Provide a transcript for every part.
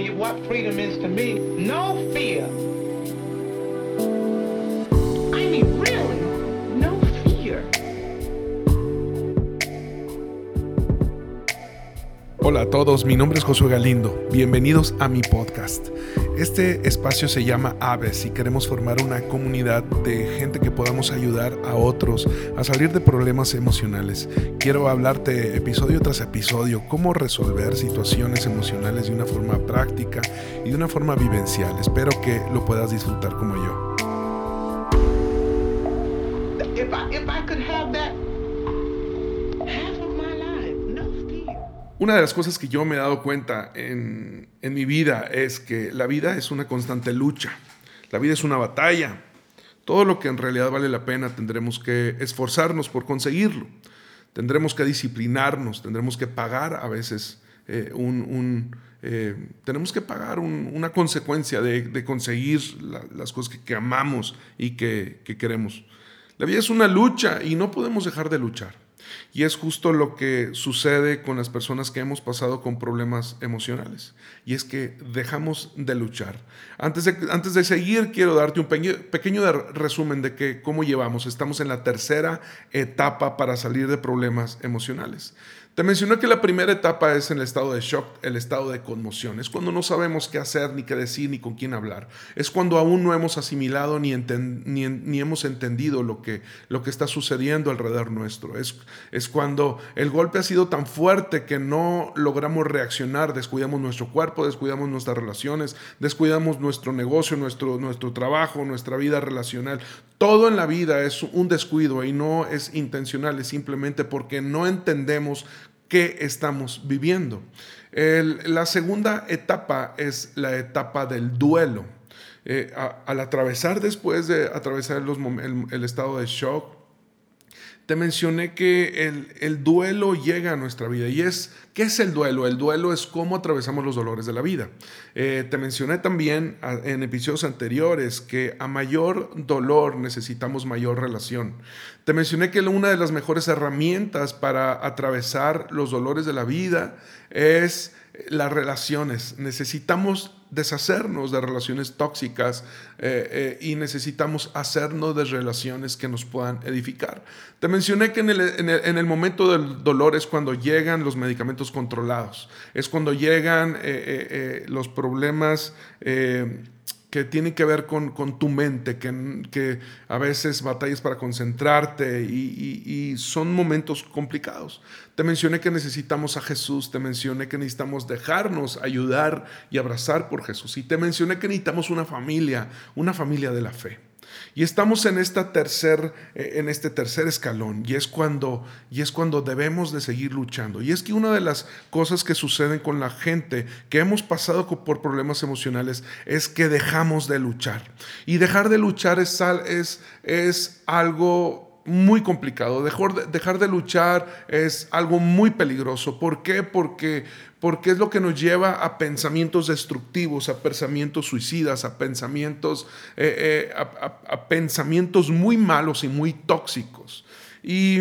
you what freedom is to me. No fear. Hola a todos, mi nombre es Josué Galindo. Bienvenidos a mi podcast. Este espacio se llama Aves y queremos formar una comunidad de gente que podamos ayudar a otros a salir de problemas emocionales. Quiero hablarte episodio tras episodio cómo resolver situaciones emocionales de una forma práctica y de una forma vivencial. Espero que lo puedas disfrutar como yo. Una de las cosas que yo me he dado cuenta en, mi vida es que la vida es una constante lucha. La vida es una batalla. Todo lo que en realidad vale la pena tendremos que esforzarnos por conseguirlo. Tendremos que disciplinarnos, tendremos que pagar a veces eh, un, eh, tenemos que pagar un- una consecuencia de, conseguir la- las cosas que, amamos y que queremos. La vida es una lucha y no podemos dejar de luchar. Y es justo lo que sucede con las personas que hemos pasado con problemas emocionales. Y es que dejamos de luchar. Antes de, antes de seguir, quiero darte un pequeño, pequeño resumen de que cómo llevamos. Estamos en la tercera etapa para salir de problemas emocionales. Te mencioné que la primera etapa es en el estado de shock, el estado de conmoción. Es cuando no sabemos qué hacer, ni qué decir, ni con quién hablar. Es cuando aún no hemos asimilado ni, enten- ni, hemos entendido lo que, está sucediendo alrededor nuestro. Es, es cuando el golpe ha sido tan fuerte que no logramos reaccionar, descuidamos nuestro cuerpo, descuidamos nuestras relaciones, descuidamos nuestro negocio, nuestro, nuestro trabajo, nuestra vida relacional. Todo en la vida es un descuido y no es intencional, es simplemente porque no entendemos qué estamos viviendo. La segunda etapa es la etapa del duelo. Eh, al atravesar después de atravesar el estado de shock, te mencioné que el, el duelo llega a nuestra vida. ¿Y es qué es el duelo? El duelo es cómo atravesamos los dolores de la vida. Eh, te mencioné también en episodios anteriores que a mayor dolor necesitamos mayor relación. Te mencioné que una de las mejores herramientas para atravesar los dolores de la vida es las relaciones. Necesitamos deshacernos de relaciones tóxicas eh, eh, y necesitamos hacernos de relaciones que nos puedan edificar. Te mencioné que en el, en el- en el momento del dolor es cuando llegan los medicamentos controlados, es cuando llegan eh, los problemas. Que tienen que ver con, con tu mente, que, que a veces batallas para concentrarte y, y- y son momentos complicados. Te mencioné que necesitamos a Jesús, te mencioné que necesitamos dejarnos ayudar y abrazar por Jesús y te mencioné que necesitamos una familia, una familia de la fe. Y estamos en, esta tercer, eh, en este tercer escalón y es, cuando, y es cuando debemos de seguir luchando. Y es que una de las cosas que suceden con la gente que hemos pasado por problemas emocionales es que dejamos de luchar. Y dejar de luchar es, es, es algo muy complicado. Dejar de, luchar es algo muy peligroso. ¿Por qué? Porque, porque es lo que nos lleva a pensamientos destructivos, a pensamientos suicidas, a pensamientos, eh, eh, a, pensamientos muy malos y muy tóxicos. Y,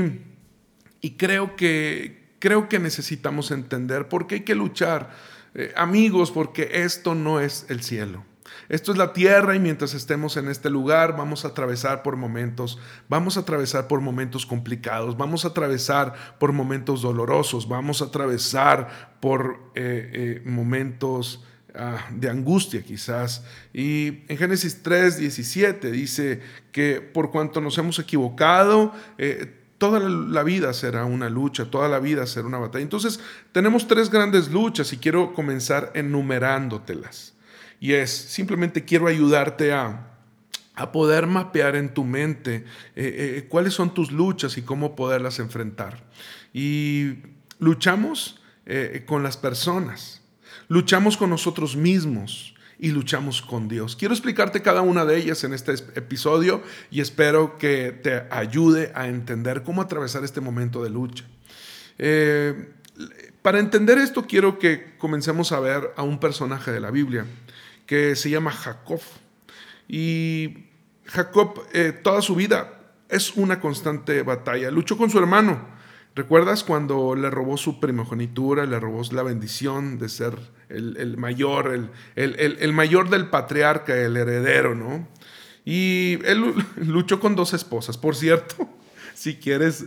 y creo, que, creo que necesitamos entender por qué hay que luchar. Eh, amigos, porque esto no es el cielo. Esto es la tierra y mientras estemos en este lugar vamos a atravesar por momentos, vamos a atravesar por momentos complicados, vamos a atravesar por momentos dolorosos, vamos a atravesar por eh, eh, momentos ah, de angustia quizás. Y en Génesis 3, 17 dice que por cuanto nos hemos equivocado, eh, Toda la- la vida será una lucha, toda la vida será una batalla. Entonces, tenemos tres grandes luchas y quiero comenzar enumerándotelas. Y es, simplemente quiero ayudarte a, poder mapear en tu mente eh, eh, cuáles son tus luchas y cómo poderlas enfrentar. Y luchamos eh, con las personas, luchamos con nosotros mismos y luchamos con Dios. Quiero explicarte cada una de ellas en este es- episodio y espero que te ayude a entender cómo atravesar este momento de lucha. Para entender esto quiero que comencemos a ver a un personaje de la Biblia que se llama Jacob. Y Jacob eh, toda su vida es una constante batalla. Luchó con su hermano. ¿Recuerdas cuando le robó su primogenitura, le robó la bendición de ser el, mayor, el, mayor del patriarca, el heredero, ¿no? Y él luchó con dos esposas. Por cierto, si quieres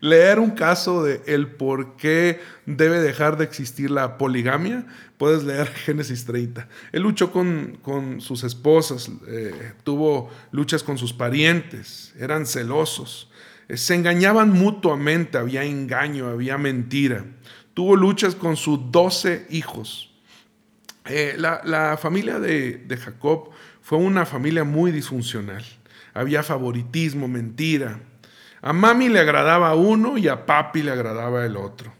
leer un caso de el por qué debe dejar de existir la poligamia, puedes leer Génesis 30. Él luchó con, con sus esposas, eh, tuvo luchas con sus parientes, eran celosos se engañaban mutuamente, había engaño, había mentira. Tuvo luchas con sus doce hijos. Eh, la, familia de, Jacob fue una familia muy disfuncional. Había favoritismo, mentira. A mami le agradaba uno y a papi le agradaba el otro.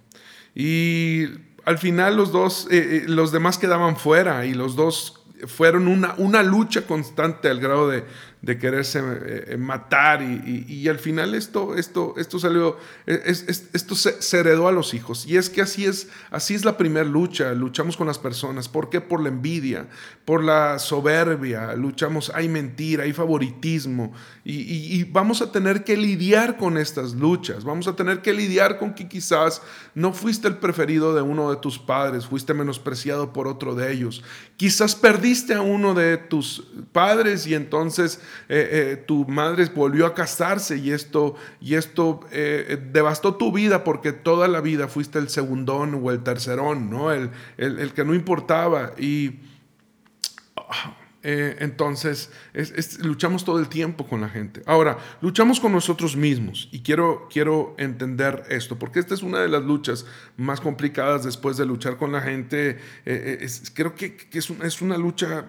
Y al final los dos, eh, eh, los demás quedaban fuera y los dos fueron una, una lucha constante al grado de, de quererse eh, matar y, al final esto, esto, esto salió, esto se, heredó a los hijos. Y es que así es, así es la primera lucha, luchamos con las personas. ¿Por qué? Por la envidia, por la soberbia, luchamos, hay mentira, hay favoritismo y, vamos a tener que lidiar con estas luchas, vamos a tener que lidiar con que quizás no fuiste el preferido de uno de tus padres, fuiste menospreciado por otro de ellos, quizás perdiste a uno de tus padres y entonces eh, eh, tu madre volvió a casarse y esto, y esto eh, devastó tu vida porque toda la vida fuiste el segundón o el tercerón, ¿no? El, el, que no importaba. Y entonces luchamos todo el tiempo con la gente. Ahora, luchamos con nosotros mismos y quiero, quiero entender esto, porque esta es una de las luchas más complicadas después de luchar con la gente. creo que, es, una, es, una, lucha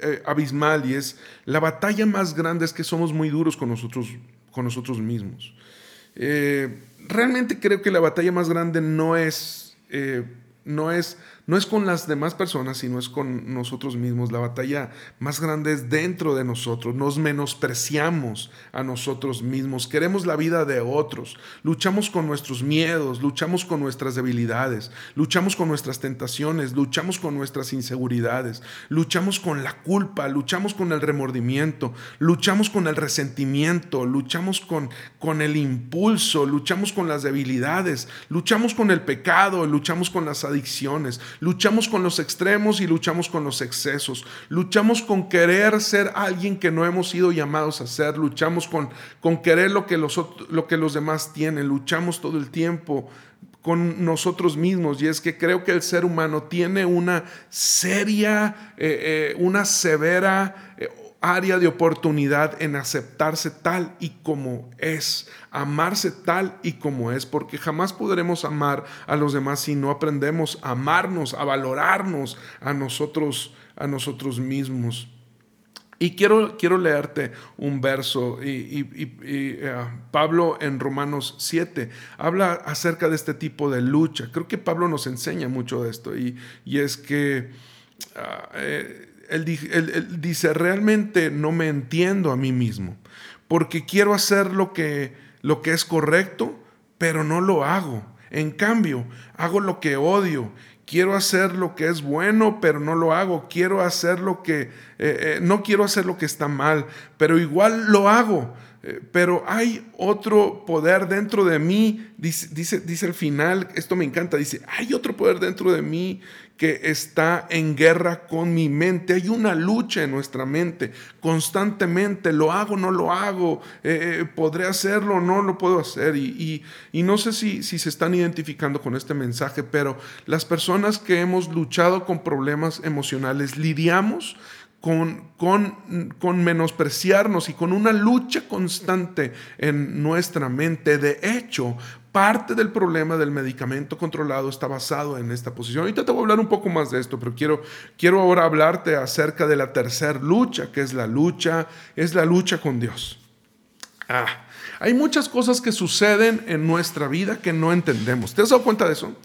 eh, abismal y es la batalla más grande es que somos muy duros con nosotros, con nosotros mismos. Eh, realmente creo que la batalla más grande no es, eh, no es no es con las demás personas, sino es con nosotros mismos. La batalla más grande es dentro de nosotros. Nos menospreciamos a nosotros mismos. Queremos la vida de otros. Luchamos con nuestros miedos, luchamos con nuestras debilidades, luchamos con nuestras tentaciones, luchamos con nuestras inseguridades, luchamos con la culpa, luchamos con el remordimiento, luchamos con el resentimiento, luchamos con, con el impulso, luchamos con las debilidades, luchamos con el pecado, luchamos con las adicciones, Luchamos con los extremos y luchamos con los excesos. Luchamos con querer ser alguien que no hemos sido llamados a ser. Luchamos con, con querer lo que, los, lo que los demás tienen. Luchamos todo el tiempo con nosotros mismos y es que creo que el ser humano tiene una seria, eh, eh, una severa eh, área de oportunidad en aceptarse tal y como es, amarse tal y como es, porque jamás podremos amar a los demás si no aprendemos a amarnos, a valorarnos a nosotros, a nosotros mismos. Y quiero, quiero leerte un verso, y, eh, Pablo en Romanos 7 habla acerca de este tipo de lucha. Creo que Pablo nos enseña mucho de esto, y, es que... Ah, eh, él, dice, realmente no me entiendo a mí mismo, porque quiero hacer lo que, lo que es correcto, pero no lo hago. En cambio, hago lo que odio. Quiero hacer lo que es bueno, pero no lo hago. Quiero hacer lo que... Eh, eh, no quiero hacer lo que está mal, pero igual lo hago. Eh, pero hay otro poder dentro de mí, dice, dice, dice el final, esto me encanta, dice, hay otro poder dentro de mí que está en guerra con mi mente. Hay una lucha en nuestra mente constantemente. Lo hago, no lo hago. Eh, eh, podré hacerlo, no lo puedo hacer. Y, no sé si, si, se están identificando con este mensaje, pero las personas que hemos luchado con problemas emocionales lidiamos con, con, menospreciarnos y con una lucha constante en nuestra mente. De hecho, parte del problema del medicamento controlado está basado en esta posición. Ahorita te voy a hablar un poco más de esto, pero quiero, quiero ahora hablarte acerca de la tercera lucha, que es la lucha, es la lucha con Dios. Ah, hay muchas cosas que suceden en nuestra vida que no entendemos. ¿Te has dado cuenta de eso?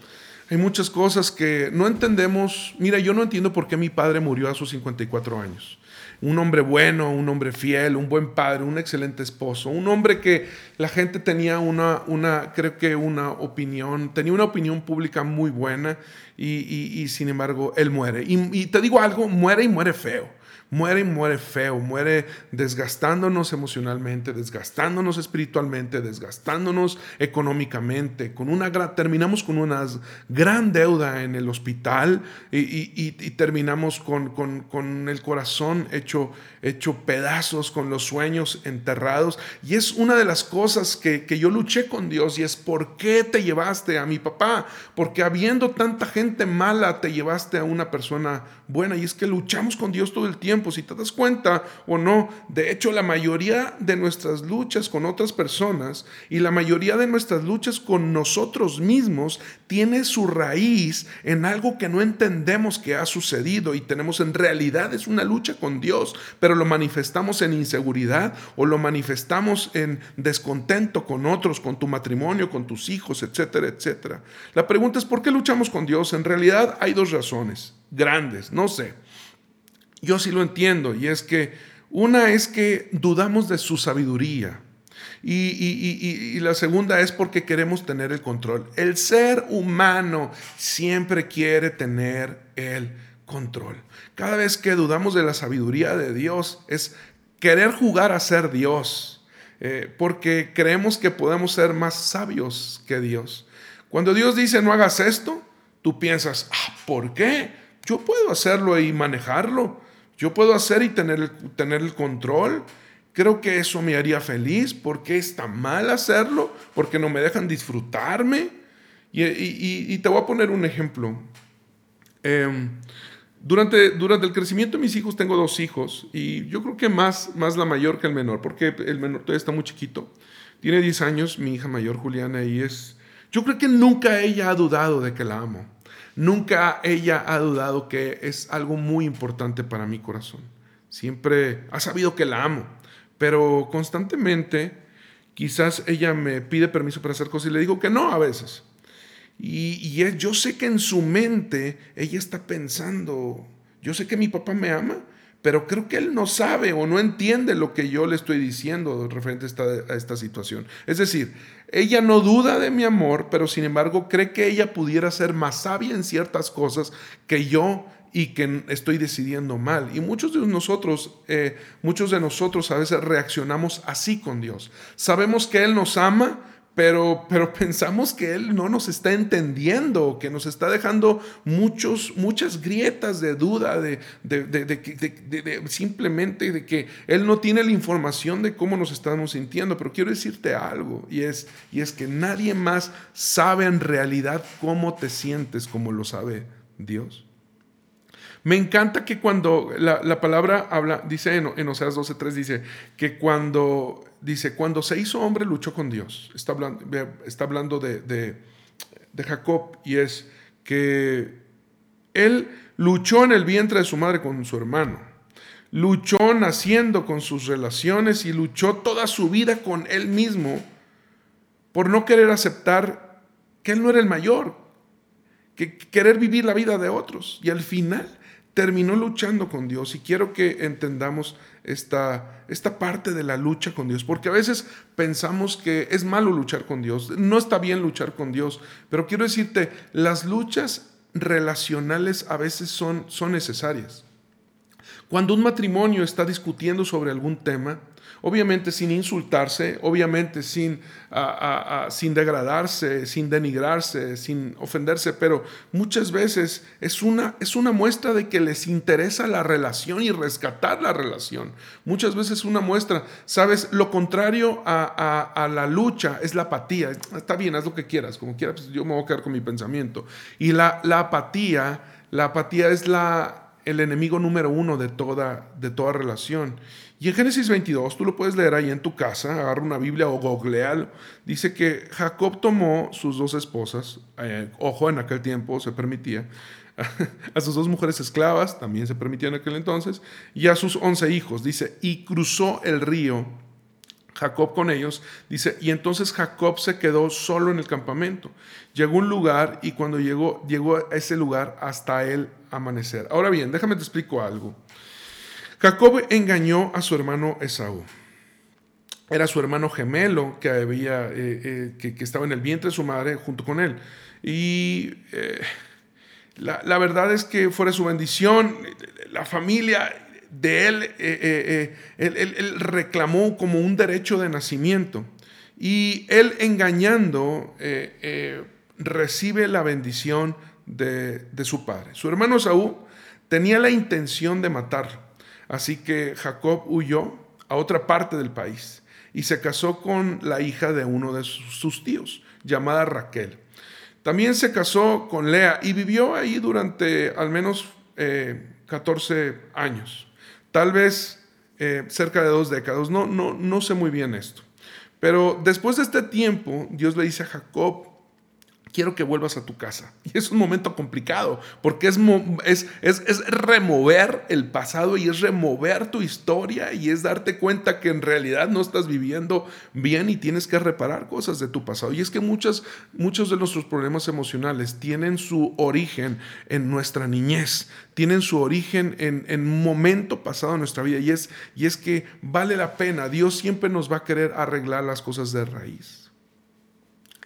Hay muchas cosas que no entendemos. Mira, yo no entiendo por qué mi padre murió a sus 54 años. Un hombre bueno, un hombre fiel, un buen padre, un excelente esposo, un hombre que la gente tenía una, una creo que una opinión, tenía una opinión pública muy buena y, sin embargo él muere. Y, y te digo algo, muere y muere feo. Muere y muere feo, muere desgastándonos emocionalmente, desgastándonos espiritualmente, desgastándonos económicamente. Con una terminamos con una gran deuda en el hospital y, terminamos con, con, el corazón hecho, hecho pedazos, con los sueños enterrados. Y es una de las cosas que, que yo luché con Dios y es por qué te llevaste a mi papá, porque habiendo tanta gente mala te llevaste a una persona buena. Y es que luchamos con Dios todo el tiempo si te das cuenta o no. De hecho, la mayoría de nuestras luchas con otras personas y la mayoría de nuestras luchas con nosotros mismos tiene su raíz en algo que no entendemos que ha sucedido y tenemos en realidad es una lucha con Dios, pero lo manifestamos en inseguridad o lo manifestamos en descontento con otros, con tu matrimonio, con tus hijos, etcétera, etcétera. La pregunta es, ¿por qué luchamos con Dios? En realidad hay dos razones grandes, no sé. Yo sí lo entiendo, y es que una es que dudamos de su sabiduría. Y, la segunda es porque queremos tener el control. El ser humano siempre quiere tener el control. Cada vez que dudamos de la sabiduría de Dios es querer jugar a ser Dios, eh, porque creemos que podemos ser más sabios que Dios. Cuando Dios dice no hagas esto, tú piensas, ah, ¿por qué? Yo puedo hacerlo y manejarlo. Yo puedo hacer y tener tener el control. Creo que eso me haría feliz. ¿Por qué está mal hacerlo? Porque no me dejan disfrutarme. Y, te voy a poner un ejemplo. Em, durante, durante el crecimiento de mis hijos, tengo dos hijos. Y yo creo que más, más la mayor que el menor, porque el menor todavía está muy chiquito. Tiene 10 años, mi hija mayor, Juliana, y es... Yo creo que nunca ella ha dudado de que la amo. Nunca ella ha dudado que es algo muy importante para mi corazón. Siempre ha sabido que la amo, pero constantemente quizás ella me pide permiso para hacer cosas y le digo que no a veces. Y, yo sé que en su mente ella está pensando, yo sé que mi papá me ama, pero creo que él no sabe o no entiende lo que yo le estoy diciendo referente a esta, situación. Es decir, ella no duda de mi amor, pero sin embargo cree que ella pudiera ser más sabia en ciertas cosas que yo y que estoy decidiendo mal. Y muchos de nosotros, eh, muchos de nosotros a veces reaccionamos así con Dios. Sabemos que Él nos ama, pero, pero pensamos que Él no nos está entendiendo, que nos está dejando muchos, muchas grietas de duda, de, de, simplemente de que Él no tiene la información de cómo nos estamos sintiendo. Pero quiero decirte algo, y es, y es que nadie más sabe en realidad cómo te sientes como lo sabe Dios. Me encanta que cuando la, palabra habla, dice en, en Oseas 12.3, dice que cuando dice, cuando se hizo hombre luchó con Dios. Está hablando, está hablando de, de, Jacob y es que él luchó en el vientre de su madre con su hermano. Luchó naciendo con sus relaciones y luchó toda su vida con él mismo por no querer aceptar que él no era el mayor, que querer vivir la vida de otros. Y al final terminó luchando con Dios y quiero que entendamos esta, esta parte de la lucha con Dios, porque a veces pensamos que es malo luchar con Dios, no está bien luchar con Dios, pero quiero decirte, las luchas relacionales a veces son, son necesarias. Cuando un matrimonio está discutiendo sobre algún tema, obviamente sin insultarse, obviamente sin, sin degradarse, sin denigrarse, sin ofenderse, pero muchas veces es una, es una muestra de que les interesa la relación y rescatar la relación. Muchas veces una muestra, sabes, lo contrario a, la lucha es la apatía. Está bien, haz lo que quieras, como quieras, pues yo me voy a quedar con mi pensamiento. Y la, la apatía, la apatía es la el enemigo número uno de toda, de toda relación. Y en Génesis 22, tú lo puedes leer ahí en tu casa, agarra una Biblia o googleal, dice que Jacob tomó sus dos esposas, eh, ojo, en aquel tiempo se permitía, a sus dos mujeres esclavas, también se permitía en aquel entonces, y a sus once hijos, dice, y cruzó el río Jacob con ellos, dice, y entonces Jacob se quedó solo en el campamento. Llegó a un lugar y cuando llegó, llegó a ese lugar hasta el amanecer. Ahora bien, déjame te explico algo. Jacob engañó a su hermano Esaú. Era su hermano gemelo que, había, eh, eh, que, estaba en el vientre de su madre junto con él. Y eh, la, la verdad es que fuera su bendición, la familia de él, eh, eh, él, él, reclamó como un derecho de nacimiento. Y él engañando recibe la bendición de, de, su padre. Su hermano Saúl tenía la intención de matar, así que Jacob huyó a otra parte del país y se casó con la hija de uno de sus tíos, llamada Raquel. También se casó con Lea y vivió ahí durante al menos 14 eh, años, tal vez eh, cerca de dos décadas, no, no, no sé muy bien esto. Pero después de este tiempo, Dios le dice a Jacob, quiero que vuelvas a tu casa. Y es un momento complicado, porque es, es, es, remover el pasado y es remover tu historia y es darte cuenta que en realidad no estás viviendo bien y tienes que reparar cosas de tu pasado. Y es que muchas, muchos de nuestros problemas emocionales tienen su origen en nuestra niñez, tienen su origen en, en momento pasado en nuestra vida. Y es, y es que vale la pena, Dios siempre nos va a querer arreglar las cosas de raíz.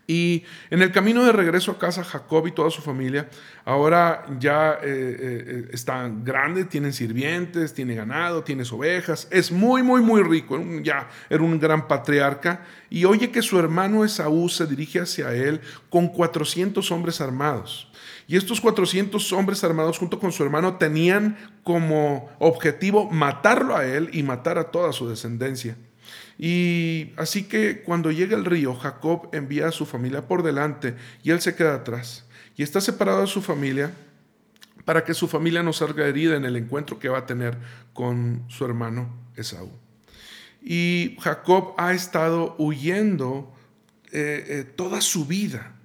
Y en el camino de regreso a casa, Jacob y toda su familia ahora ya eh, eh, están grandes, tienen sirvientes, tiene ganado, tiene ovejas, es muy, muy, muy rico, ya era un gran patriarca. Y oye que su hermano Esaú se dirige hacia él con 400 hombres armados. Y estos 400 hombres armados junto con su hermano tenían como objetivo matarlo a él y matar a toda su descendencia. Y así que cuando llega el río, Jacob envía a su familia por delante y él se queda atrás. Y está separado de su familia para que su familia no salga herida en el encuentro que va a tener con su hermano Esaú. Y Jacob ha estado huyendo eh, eh, toda su vida.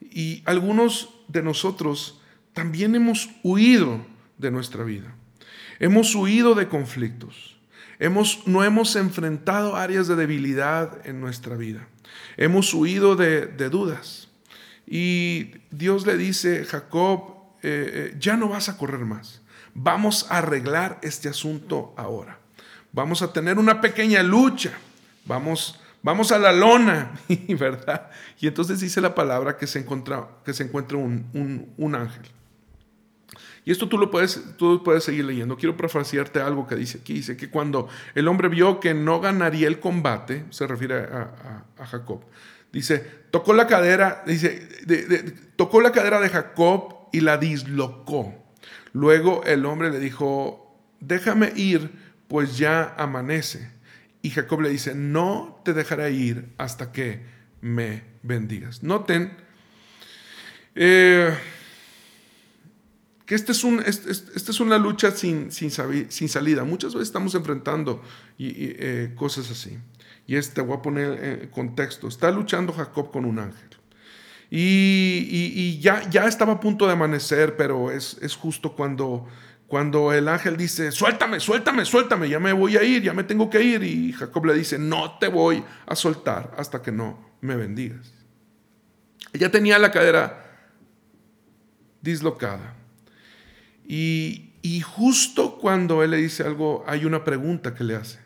Y algunos de nosotros también hemos huido de nuestra vida. Hemos huido de conflictos. No hemos enfrentado áreas de debilidad en nuestra vida. Hemos huido de, dudas. Y Dios le dice, Jacob, eh, eh, ya no vas a correr más. Vamos a arreglar este asunto ahora. Vamos a tener una pequeña lucha. Vamos, vamos a la lona, ¿verdad? Y entonces dice la palabra que se encuentra, que se encuentra un ángel. Y esto tú lo puedes, tú puedes seguir leyendo. Quiero parafrasearte algo que dice aquí. Dice que cuando el hombre vio que no ganaría el combate, se refiere a, Jacob, dice, tocó la cadera, dice, tocó la cadera de Jacob y la dislocó. Luego el hombre le dijo, déjame ir, pues ya amanece. Y Jacob le dice, no te dejaré ir hasta que me bendigas. Noten, eh, que esta es, un, este, es una lucha sin, sin, sin, salida. Muchas veces estamos enfrentando y, eh, cosas así. Y este, voy a poner en contexto. Está luchando Jacob con un ángel. Y, y, ya, ya estaba a punto de amanecer, pero es, es justo cuando, cuando el ángel dice, suéltame, suéltame, suéltame, ya me voy a ir, ya me tengo que ir. Y Jacob le dice, no te voy a soltar hasta que no me bendigas. Ella tenía la cadera dislocada. Y, justo cuando él le dice algo, hay una pregunta que le hace.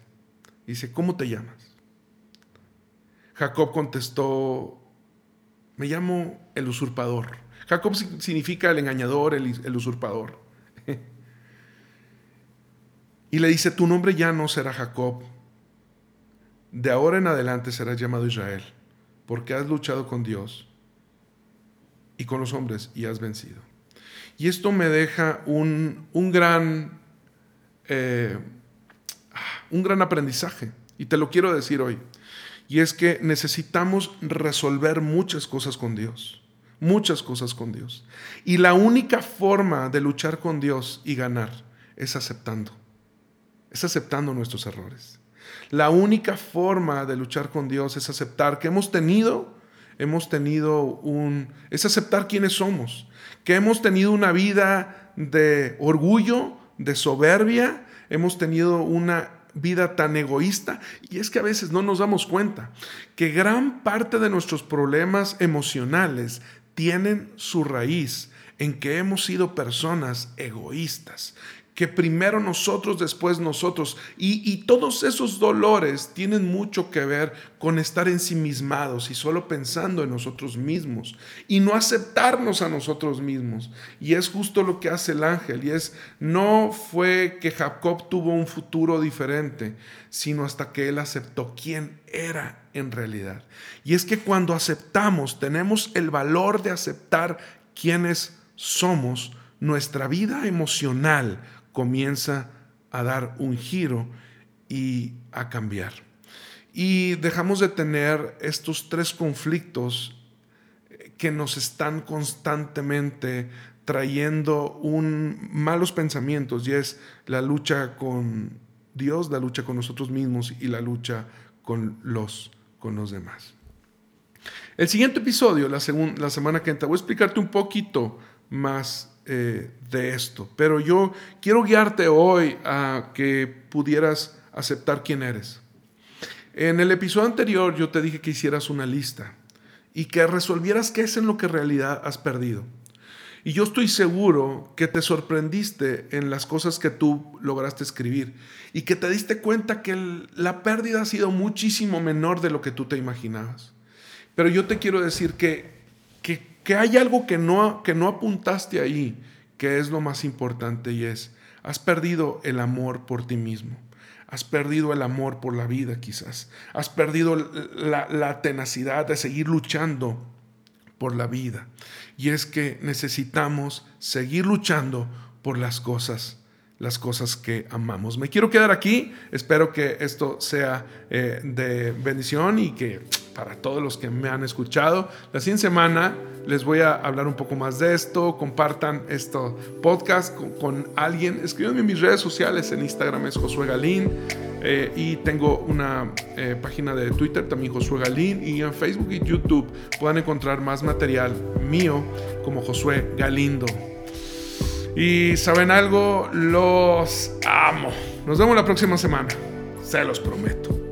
Dice, ¿cómo te llamas? Jacob contestó, me llamo el usurpador. Jacob significa el engañador, el, usurpador. y le dice, tu nombre ya no será Jacob, de ahora en adelante serás llamado Israel, porque has luchado con Dios y con los hombres y has vencido. Y esto me deja un, gran, eh, un gran aprendizaje. Y te lo quiero decir hoy. Y es que necesitamos resolver muchas cosas con Dios. Muchas cosas con Dios. Y la única forma de luchar con Dios y ganar es aceptando. Es aceptando nuestros errores. La única forma de luchar con Dios es aceptar que hemos tenido, hemos tenido un, es aceptar quiénes somos que hemos tenido una vida de orgullo, de soberbia, hemos tenido una vida tan egoísta. Y es que a veces no nos damos cuenta que gran parte de nuestros problemas emocionales tienen su raíz en que hemos sido personas egoístas, que primero nosotros, después nosotros. Y, todos esos dolores tienen mucho que ver con estar ensimismados y solo pensando en nosotros mismos y no aceptarnos a nosotros mismos. Y es justo lo que hace el ángel. Y es, no fue que Jacob tuvo un futuro diferente, sino hasta que él aceptó quién era en realidad. Y es que cuando aceptamos, tenemos el valor de aceptar quiénes somos, nuestra vida emocional comienza a dar un giro y a cambiar. Y dejamos de tener estos tres conflictos que nos están constantemente trayendo un, malos pensamientos y es la lucha con Dios, la lucha con nosotros mismos y la lucha con los, con los demás. El siguiente episodio, la, la semana que entra, voy a explicarte un poquito más eh, de esto. Pero yo quiero guiarte hoy a que pudieras aceptar quién eres. En el episodio anterior yo te dije que hicieras una lista y que resolvieras qué es en lo que en realidad has perdido. Y yo estoy seguro que te sorprendiste en las cosas que tú lograste escribir y que te diste cuenta que la pérdida ha sido muchísimo menor de lo que tú te imaginabas. Pero yo te quiero decir que, que hay algo que no, que no apuntaste ahí, que es lo más importante y es, has perdido el amor por ti mismo. Has perdido el amor por la vida quizás. Has perdido la, la tenacidad de seguir luchando por la vida. Y es que necesitamos seguir luchando por las cosas las cosas que amamos. Me quiero quedar aquí, espero que esto sea eh, de bendición y que para todos los que me han escuchado, la siguiente semana les voy a hablar un poco más de esto, compartan este podcast con, alguien, escríbanme en mis redes sociales, en Instagram es Josué Galín eh, y tengo una eh, página de Twitter también Josué Galín y en Facebook y YouTube puedan encontrar más material mío como Josué Galindo. Y saben algo, los amo. Nos vemos la próxima semana. Se los prometo.